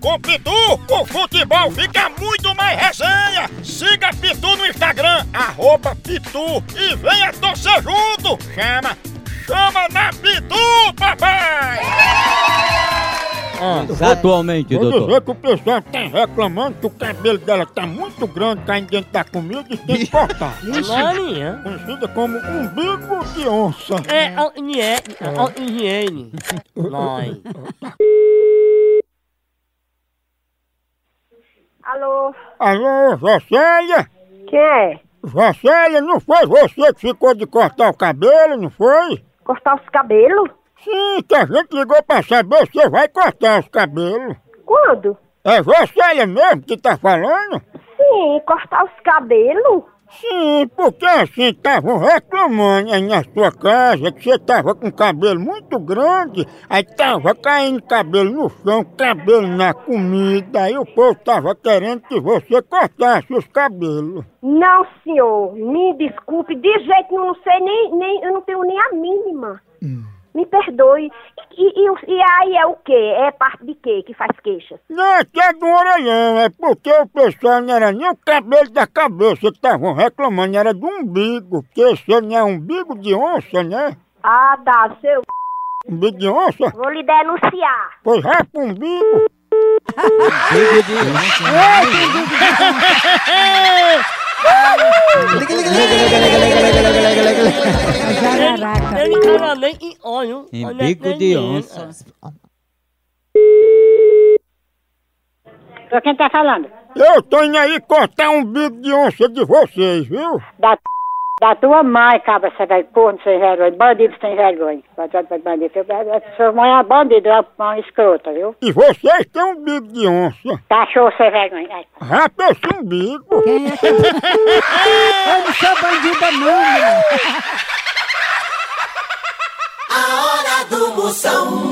Com Pitu, o futebol fica muito mais resenha. Siga Pitu no Instagram, arroba Pitu e venha torcer junto. Chama, chama na Pitu, papai! Atualmente, Vou doutor. dizer que o pessoal tá reclamando que o cabelo dela tá muito grande caindo dentro da comida e tem que cortar. Marinha. Conhecida como umbigo de onça. É a higiene. A higiene. Nós. Alô, Alô, Jocélia? quem é? Jocélia, não foi você que ficou de cortar o cabelo, não foi? Cortar os cabelos? Sim, que a gente ligou pra saber se você vai cortar os cabelos. Quando? É Jocélia mesmo que tá falando? Sim, cortar os cabelos? Sim, porque assim estavam reclamando aí na sua casa que você tava com cabelo muito grande, aí tava caindo cabelo no chão, cabelo na comida, aí o povo tava querendo que você cortasse os cabelos. Não, senhor, me desculpe, de jeito nenhum, não sei nem, nem, eu não tenho nem a mínima. Me perdoe. E, e, e aí é o quê? É parte de quê que faz queixas? Não, é que é do orelhão, é porque o pessoal não era nem o cabelo da cabeça que estavam reclamando, era do umbigo, porque você não é umbigo de onça, né? Ah, dá, seu... Umbigo de onça? Vou lhe denunciar. Pois vai pro umbigo. Ele tava nem em olho. Em bico de onça. Pra quem tá falando? Eu tô indo aí cortar um bico de onça de vocês, viu? Da, da tua mãe, cabra, você vai corno sem vergonha, bandido sem vergonha. Bandido, bandido. Sua mãe é bandido, é uma escrota, viu? E vocês têm um bico de onça. Cachorro sem vergonha. Ai, Rapa esse umbigo. Eu não sou bandida não, menino. Moção.